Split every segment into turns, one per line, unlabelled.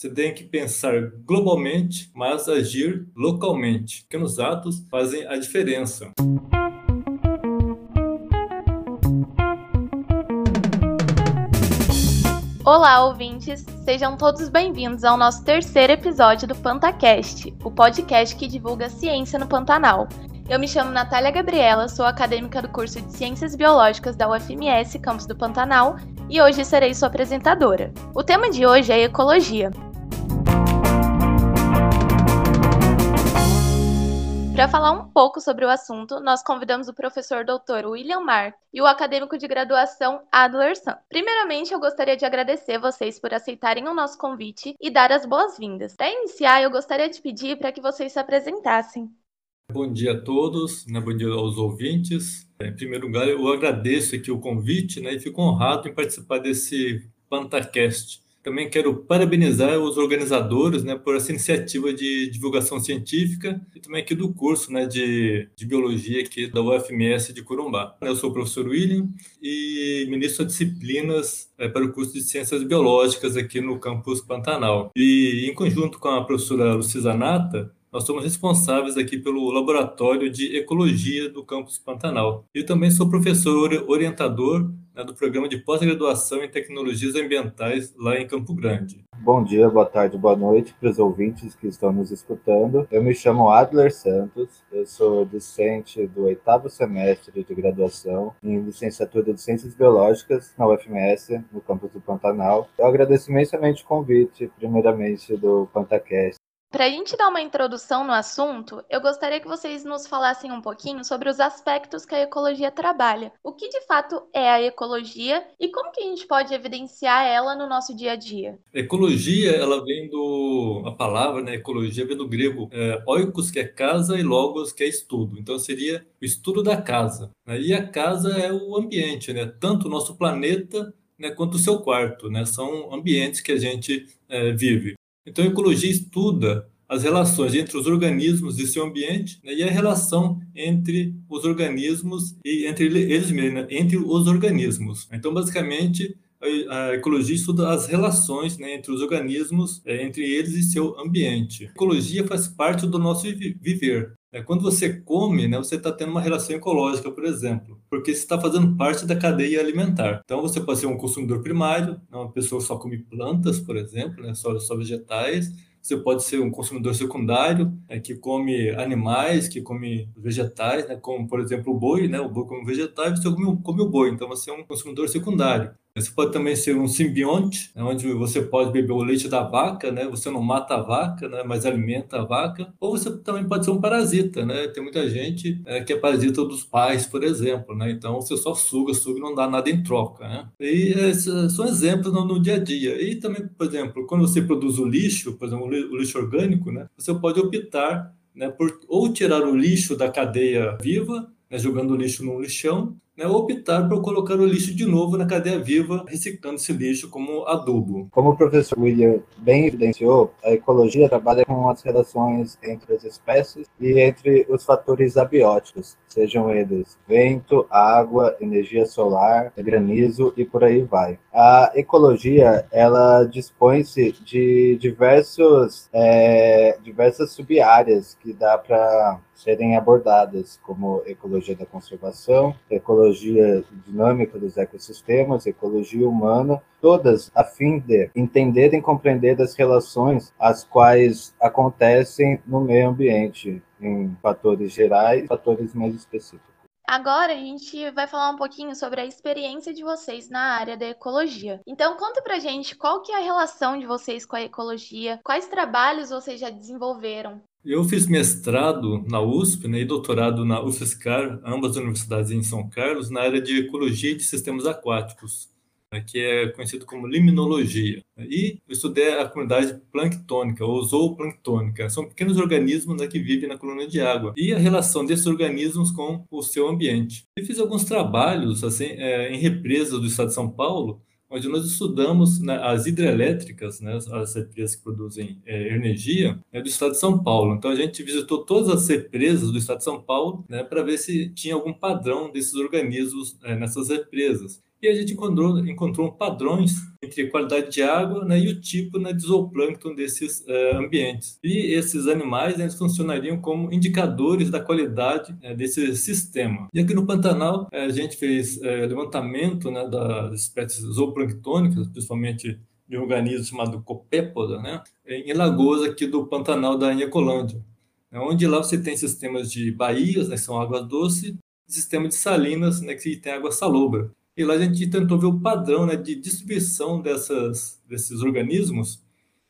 Você tem que pensar globalmente, mas agir localmente. Pequenos atos fazem a diferença.
Olá, ouvintes! Sejam todos bem-vindos ao nosso terceiro episódio do PantaCast, o podcast que divulga ciência no Pantanal. Eu me chamo Natália Gabriela, sou acadêmica do curso de Ciências Biológicas da UFMS, campus do Pantanal, e hoje serei sua apresentadora. O tema de hoje é ecologia, Para falar um pouco sobre o assunto, nós convidamos o professor doutor William Mark e o acadêmico de graduação Adler San. Primeiramente, eu gostaria de agradecer vocês por aceitarem o nosso convite e dar as boas-vindas. Para iniciar, eu gostaria de pedir para que vocês se apresentassem.
Bom dia a todos, né? bom dia aos ouvintes. Em primeiro lugar, eu agradeço aqui o convite né? e fico honrado em participar desse PantaCast também quero parabenizar os organizadores né, por essa iniciativa de divulgação científica e também aqui do curso né, de, de Biologia aqui da UFMS de Corumbá. Eu sou o professor William e ministro de disciplinas é, para o curso de Ciências Biológicas aqui no campus Pantanal. E em conjunto com a professora Lucisa Nata, nós somos responsáveis aqui pelo Laboratório de Ecologia do Campus Pantanal. E também sou professor orientador né, do Programa de Pós-Graduação em Tecnologias Ambientais lá em Campo Grande.
Bom dia, boa tarde, boa noite para os ouvintes que estão nos escutando. Eu me chamo Adler Santos, eu sou docente do oitavo semestre de graduação em licenciatura de Ciências Biológicas na UFMS, no campus do Pantanal. Eu agradeço imensamente o convite, primeiramente do Pantacast,
para a gente dar uma introdução no assunto, eu gostaria que vocês nos falassem um pouquinho sobre os aspectos que a ecologia trabalha. O que de fato é a ecologia e como que a gente pode evidenciar ela no nosso dia a dia?
Ecologia, ela vem do a palavra, né, ecologia vem do grego é, oikos que é casa e logos que é estudo. Então seria o estudo da casa. Né? E a casa é o ambiente, né? Tanto o nosso planeta né, quanto o seu quarto, né? São ambientes que a gente é, vive. Então, a ecologia estuda as relações entre os organismos e seu ambiente né, e a relação entre os organismos e entre eles mesmos, né, entre os organismos. Então, basicamente, a ecologia estuda as relações né, entre os organismos, é, entre eles e seu ambiente. A ecologia faz parte do nosso viver. É, quando você come, né, você está tendo uma relação ecológica, por exemplo, porque você está fazendo parte da cadeia alimentar. Então, você pode ser um consumidor primário, né, uma pessoa que só come plantas, por exemplo, né, só, só vegetais. Você pode ser um consumidor secundário, é, que come animais, que come vegetais, né, como, por exemplo, o boi. Né, o boi come vegetais, você come, come o boi. Então, você é um consumidor secundário. Você pode também ser um simbionte, né, onde você pode beber o leite da vaca, né? Você não mata a vaca, né? Mas alimenta a vaca. Ou você também pode ser um parasita, né? Tem muita gente é, que é parasita dos pais, por exemplo, né? Então você só suga, suga e não dá nada em troca, né? E esses são exemplos no, no, dia a dia. E também, por exemplo, quando você produz o lixo, por exemplo, o lixo orgânico, né? Você pode optar né, por ou tirar o lixo da cadeia viva, né, jogando o lixo num lixão, né, optar por colocar o lixo de novo na cadeia viva, reciclando esse lixo como adubo.
Como o professor William bem evidenciou, a ecologia trabalha com as relações entre as espécies e entre os fatores abióticos, sejam eles vento, água, energia solar, granizo e por aí vai. A ecologia ela dispõe-se de diversos, é, diversas sub-áreas que dá para serem abordadas, como ecologia da conservação, ecologia dinâmica dos ecossistemas, ecologia humana, todas a fim de entender e compreender as relações as quais acontecem no meio ambiente, em fatores gerais, fatores mais específicos.
Agora a gente vai falar um pouquinho sobre a experiência de vocês na área da ecologia. Então conta pra gente qual que é a relação de vocês com a ecologia, quais trabalhos vocês já desenvolveram.
Eu fiz mestrado na USP né, e doutorado na UFSCar, ambas universidades em São Carlos, na área de ecologia e de sistemas aquáticos que é conhecido como limnologia. E eu estudei a comunidade planctônica, ou zooplanctônica. São pequenos organismos né, que vivem na coluna de água. E a relação desses organismos com o seu ambiente. E fiz alguns trabalhos assim, é, em represas do estado de São Paulo, onde nós estudamos né, as hidrelétricas, né, as represas que produzem é, energia, né, do estado de São Paulo. Então a gente visitou todas as represas do estado de São Paulo né, para ver se tinha algum padrão desses organismos é, nessas represas. E a gente encontrou, encontrou padrões entre a qualidade de água né, e o tipo né, de zooplâncton desses uh, ambientes. E esses animais né, funcionariam como indicadores da qualidade uh, desse sistema. E aqui no Pantanal, uh, a gente fez levantamento né, das espécies zooplânctônicas, principalmente de um organismo chamado copépoda, né, em lagoas aqui do Pantanal da Inhacolândia, né, onde lá você tem sistemas de baías, né, que são águas doces, e sistema de salinas, né, que tem água salobra. E lá a gente tentou ver o padrão né, de distribuição dessas, desses organismos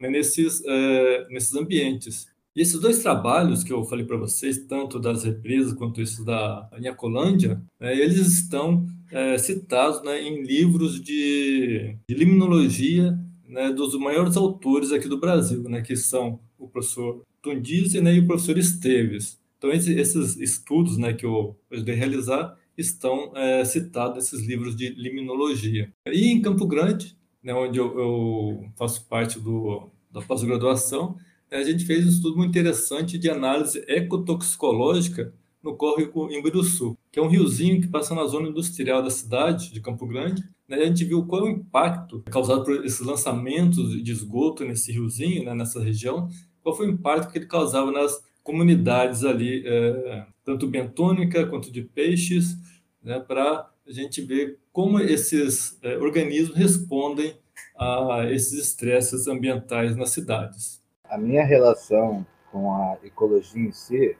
né, nesses, é, nesses ambientes. E esses dois trabalhos que eu falei para vocês, tanto das represas quanto esses da Inhacolândia, né, eles estão é, citados né, em livros de, de limnologia né, dos maiores autores aqui do Brasil, né, que são o professor Tundizi né, e o professor Esteves. Então, esses, esses estudos né, que eu ajudei a realizar, estão é, citados nesses livros de limnologia. E em Campo Grande, né, onde eu, eu, faço parte do, da pós-graduação, né, a gente fez um estudo muito interessante de análise ecotoxicológica no córrego Imbiruçu, que é um riozinho que passa na zona industrial da cidade de Campo Grande. Né, a gente viu qual é o impacto causado por esses lançamentos de esgoto nesse riozinho, né, nessa região, qual foi o impacto que ele causava nas comunidades ali, é, tanto bentônica quanto de peixes, né, para a gente ver como esses é, organismos respondem a esses estresses ambientais nas cidades.
A minha relação com a ecologia em si,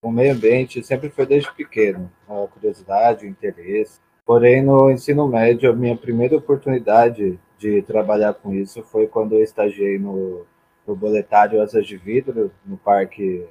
com o meio ambiente, sempre foi desde pequeno, a curiosidade, o interesse. Porém, no ensino médio, a minha primeira oportunidade de trabalhar com isso foi quando eu estagiei no, no boletário Asas de Vidro, no Parque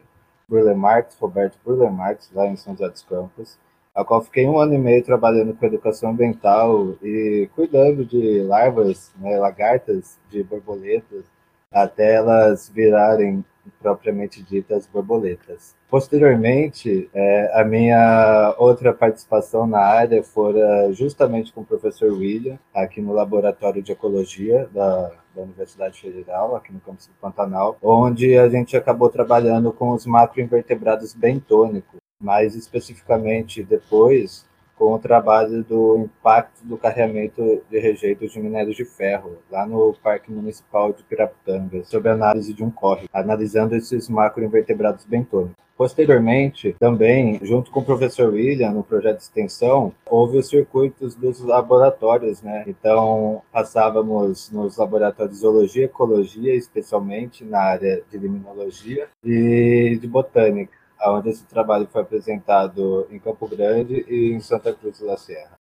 Burle Marx, Roberto Burle Marx, lá em São José dos Campos, a qual fiquei um ano e meio trabalhando com educação ambiental e cuidando de larvas, né, lagartas, de borboletas, até elas virarem propriamente ditas borboletas. Posteriormente, é, a minha outra participação na área fora justamente com o professor William, aqui no Laboratório de Ecologia da, da Universidade Federal, aqui no campus do Pantanal, onde a gente acabou trabalhando com os macroinvertebrados bentônicos, mais especificamente depois com o trabalho do impacto do carregamento de rejeitos de minérios de ferro, lá no Parque Municipal de Piraputanga, sob análise de um córrego, analisando esses macroinvertebrados bentônicos. Posteriormente, também, junto com o professor William, no projeto de extensão, houve os circuitos dos laboratórios, né? Então, passávamos nos laboratórios de zoologia ecologia, especialmente na área de limnologia e de botânica onde esse trabalho foi apresentado em Campo Grande e em Santa Cruz da Serra.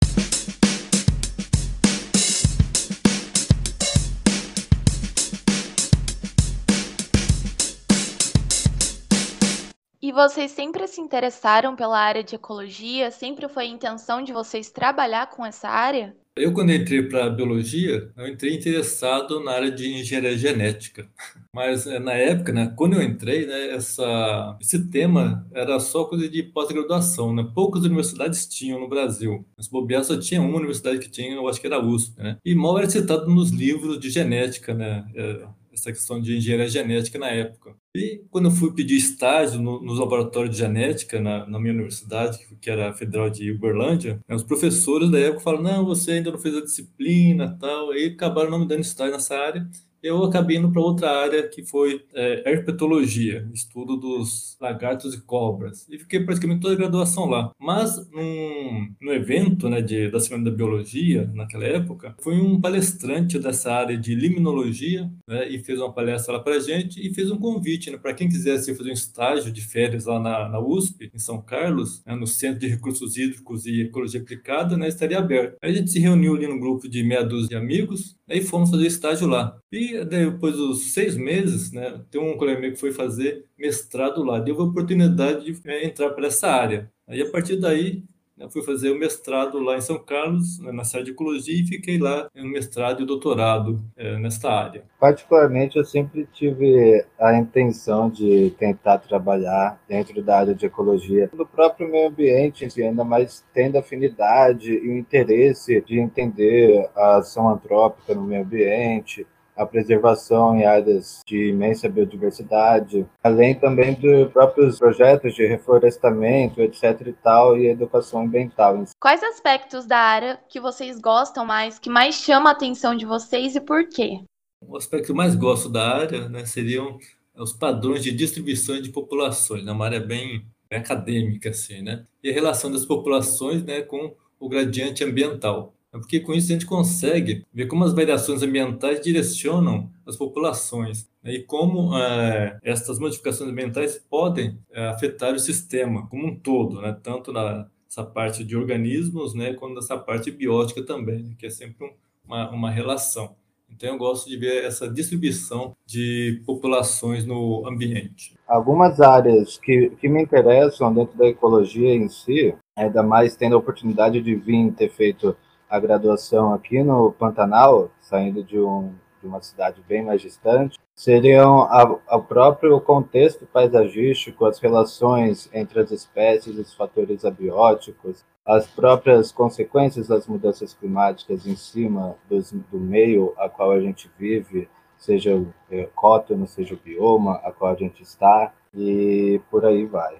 E vocês sempre se interessaram pela área de ecologia? Sempre foi a intenção de vocês trabalhar com essa área?
Eu, quando entrei para biologia, eu entrei interessado na área de engenharia genética. Mas eh, na época, né, quando eu entrei, né, essa, esse tema era só coisa de pós-graduação. Né? Poucas universidades tinham no Brasil. As bobear só tinha uma universidade que tinha, eu acho que era a USP. Né? E mal era citado nos livros de genética, né? É, essa questão de engenharia genética na época. E quando eu fui pedir estágio no, nos laboratórios de genética na, na, minha universidade, que era a Federal de Uberlândia, né, os professores da época falaram, não, você ainda não fez a disciplina tal, e acabaram não me dando estágio nessa área eu acabei indo para outra área que foi é, herpetologia, estudo dos lagartos e cobras. E fiquei praticamente toda a graduação lá. Mas num, num evento né, de, da Semana da Biologia, naquela época, foi um palestrante dessa área de limnologia né, e fez uma palestra lá para gente e fez um convite né, para quem quisesse fazer um estágio de férias lá na, na USP, em São Carlos, né, no Centro de Recursos Hídricos e Ecologia Aplicada, né, estaria aberto. Aí a gente se reuniu ali num grupo de meia dúzia de amigos né, e fomos fazer estágio lá. E depois dos seis meses, né, tem um colega meu que foi fazer mestrado lá, deu a oportunidade de é, entrar para essa área. Aí, a partir daí, né, fui fazer o mestrado lá em São Carlos, né, na série de ecologia, e fiquei lá no mestrado e doutorado é, nesta área.
Particularmente, eu sempre tive a intenção de tentar trabalhar dentro da área de ecologia, no próprio meio ambiente, ainda mais tendo afinidade e o interesse de entender a ação antrópica no meio ambiente, a preservação em áreas de imensa biodiversidade, além também dos próprios projetos de reflorestamento, etc e tal, e educação ambiental.
Quais aspectos da área que vocês gostam mais, que mais chama a atenção de vocês e por quê?
O aspecto que eu mais gosto da área né, seriam os padrões de distribuição de populações, né, uma área bem, bem acadêmica, assim, né? E a relação das populações né, com o gradiente ambiental. É porque com isso a gente consegue ver como as variações ambientais direcionam as populações né, e como é, essas modificações ambientais podem é, afetar o sistema como um todo, né, tanto nessa parte de organismos né, quanto nessa parte biótica também, né, que é sempre um, uma, uma relação. Então eu gosto de ver essa distribuição de populações no ambiente.
Algumas áreas que, que me interessam dentro da ecologia em si, ainda mais tendo a oportunidade de vir ter feito a graduação aqui no Pantanal, saindo de, um, de uma cidade bem mais distante, seriam o próprio contexto paisagístico, as relações entre as espécies, os fatores abióticos, as próprias consequências das mudanças climáticas em cima dos, do meio a qual a gente vive, seja o é, cótono, seja o bioma a qual a gente está, e por aí vai.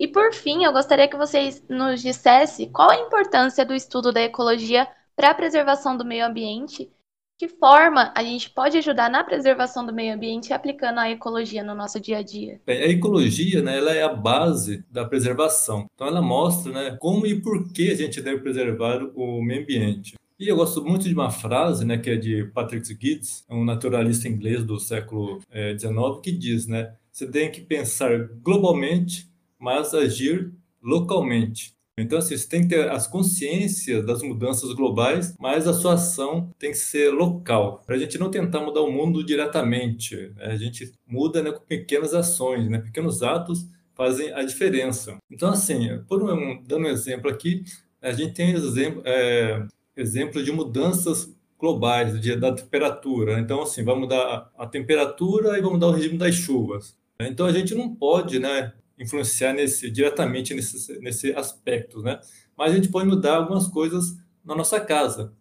E por fim, eu gostaria que vocês nos dissesse qual a importância do estudo da ecologia para a preservação do meio ambiente, que forma a gente pode ajudar na preservação do meio ambiente aplicando a ecologia no nosso dia a dia.
Bem, a ecologia, né, ela é a base da preservação. Então ela mostra, né, como e por que a gente deve preservar o meio ambiente. E eu gosto muito de uma frase, né, que é de Patrick Giddens, um naturalista inglês do século XIX, eh, que diz, né, você tem que pensar globalmente mas agir localmente. Então, assim, você tem que ter as consciências das mudanças globais, mas a sua ação tem que ser local, para a gente não tentar mudar o mundo diretamente. Né? A gente muda né, com pequenas ações, né? pequenos atos fazem a diferença. Então, assim, por um, dando um exemplo aqui, a gente tem exemplo, é, exemplo de mudanças globais de, da temperatura. Então, assim, vai mudar a temperatura e vai mudar o regime das chuvas. Então, a gente não pode, né, influenciar nesse, diretamente nesse, nesse aspecto, né? Mas a gente pode mudar algumas coisas na nossa casa.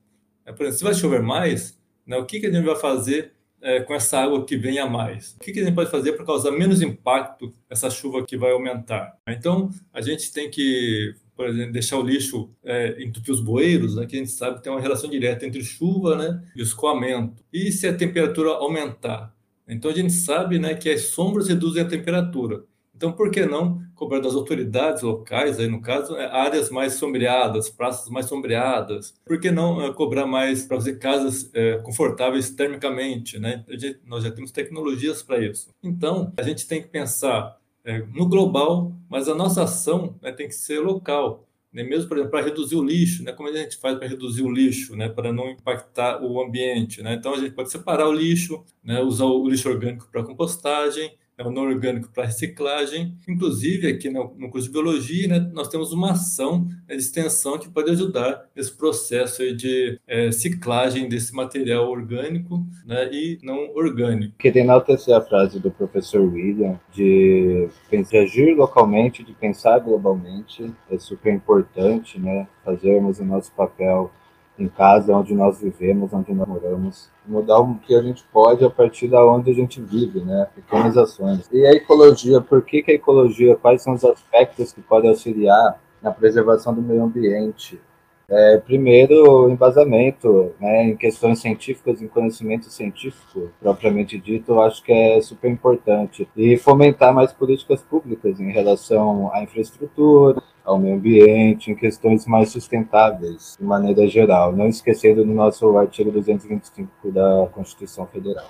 É, por exemplo, se vai chover mais, né, o que, que a gente vai fazer é, com essa água que vem a mais? O que, que a gente pode fazer para causar menos impacto essa chuva que vai aumentar? Então, a gente tem que, por exemplo, deixar o lixo é, entupir os bueiros, né, que a gente sabe que tem uma relação direta entre chuva né, e escoamento. E se a temperatura aumentar? Então, a gente sabe né, que as sombras reduzem a temperatura. Então, por que não cobrar das autoridades locais, aí no caso, é, áreas mais sombreadas, praças mais sombreadas? Por que não é, cobrar mais para fazer casas é, confortáveis termicamente? Né? Nós já temos tecnologias para isso. Então, a gente tem que pensar é, no global, mas a nossa ação né, tem que ser local. Né? Mesmo, por exemplo, para reduzir o lixo, né? como a gente faz para reduzir o lixo, né? para não impactar o ambiente? Né? Então, a gente pode separar o lixo, né? usar o lixo orgânico para compostagem, o não orgânico para reciclagem. Inclusive, aqui no, no, curso de biologia, né, nós temos uma ação né, de extensão que pode ajudar nesse processo de é, ciclagem desse material orgânico né, e não orgânico.
Queria enaltecer a frase do professor William de, de agir localmente, de pensar globalmente. É super importante né, fazermos o nosso papel em casa, onde nós vivemos, onde nós moramos, mudar o que a gente pode a partir da onde a gente vive, né? Pequenas ações. E a ecologia, por que, que a ecologia, quais são os aspectos que podem auxiliar na preservação do meio ambiente? É, primeiro, embasamento né, em questões científicas, em conhecimento científico, propriamente dito, eu acho que é super importante. E fomentar mais políticas públicas em relação à infraestrutura, ao meio ambiente, em questões mais sustentáveis, de maneira geral, não esquecendo do nosso artigo 225 da Constituição Federal.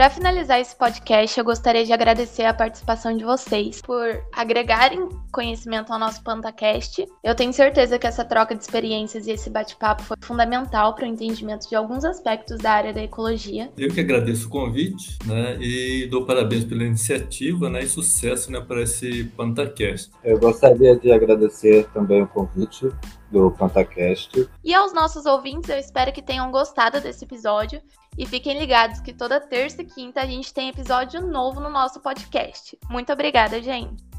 Para finalizar esse podcast, eu gostaria de agradecer a participação de vocês por agregarem conhecimento ao nosso PantaCast. Eu tenho certeza que essa troca de experiências e esse bate-papo foi fundamental para o entendimento de alguns aspectos da área da ecologia.
Eu que agradeço o convite né, e dou parabéns pela iniciativa né, e sucesso né, para esse PantaCast.
Eu gostaria de agradecer também o convite do PantaCast.
E aos nossos ouvintes, eu espero que tenham gostado desse episódio e fiquem ligados que toda terça e quinta a gente tem episódio novo no nosso podcast. Muito obrigada, gente!